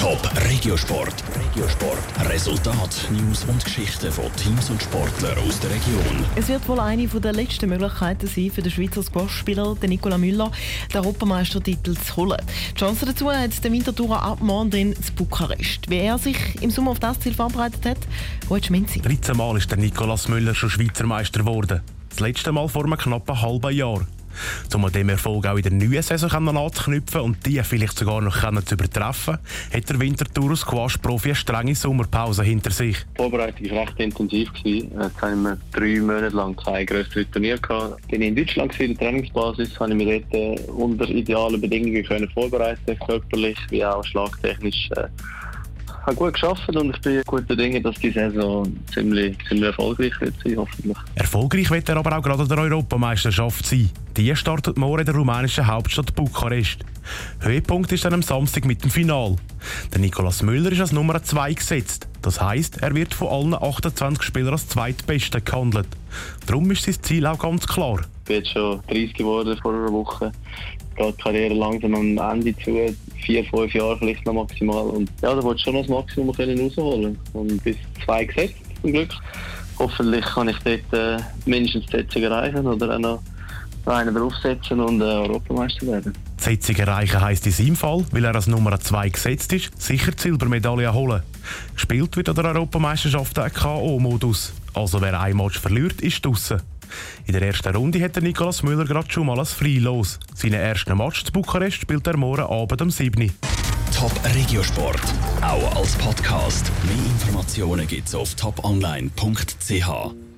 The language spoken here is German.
Top Regiosport. Regiosport. Resultat, News und Geschichten von Teams und Sportlern aus der Region. Es wird wohl eine der letzten Möglichkeiten sein für den Schweizer Squash-Spieler Nicola Müller, den Europameistertitel zu holen. Die Chance dazu hat der Wintertourer ab morgen in Bukarest. Wie er sich im Sommer auf das Ziel vorbereitet hat, Ruud Schminzi. 13 Mal ist der Nicolas Müller schon Schweizer Meister geworden. Das letzte Mal vor einem knappen halben Jahr um dem Erfolg auch in der neuen Saison anzuknüpfen und die vielleicht sogar noch zu übertreffen, hat der Wintertour Squash-Profi eine strenge Sommerpause hinter sich. Die Vorbereitung war recht intensiv. Jetzt haben wir drei Monate lang kein grösseres Turnier gehabt. Bin in Deutschland in der Trainingsbasis, habe ich mich dort äh, unter idealen Bedingungen können vorbereiten, körperlich wie auch schlagtechnisch. Äh, habe gut geschafft und ich bin guter Dinge, dass die Saison ziemlich, ziemlich erfolgreich wird sein, hoffentlich. Erfolgreich wird er aber auch gerade der Europameisterschaft sein. Die startet morgen in der rumänischen Hauptstadt Bukarest. Höhepunkt ist dann am Samstag mit dem Final. Der Nikolaus Müller ist als Nummer 2 gesetzt. Das heisst, er wird von allen 28 Spielern als zweitbester gehandelt. Darum ist sein Ziel auch ganz klar. Ich bin jetzt schon 30 geworden vor einer Woche. Geht die Karriere langsam am Ende zu. Vier, fünf Jahre vielleicht noch maximal. Und ja, da wollte schon noch das Maximum rausholen. Und bis zwei gesetzt, zum Glück. Hoffentlich kann ich dort äh, mindestens die Setzung erreichen oder auch noch einen draufsetzen und äh, Europameister werden. Die Setzung erreichen heisst in seinem Fall, weil er als Nummer 2 gesetzt ist, sicher die Silbermedaille holen. Gespielt wird an der Europameisterschaft der K.O.-Modus. Also wer ein Match verliert, ist draussen. In der ersten Runde hat Nikolaus Müller gerade schon mal als Freilos. Seinen ersten Match zu Bukarest spielt er morgen Abend um 7 Top Regiosport, auch als Podcast. Mehr Informationen gibt's auf toponline.ch.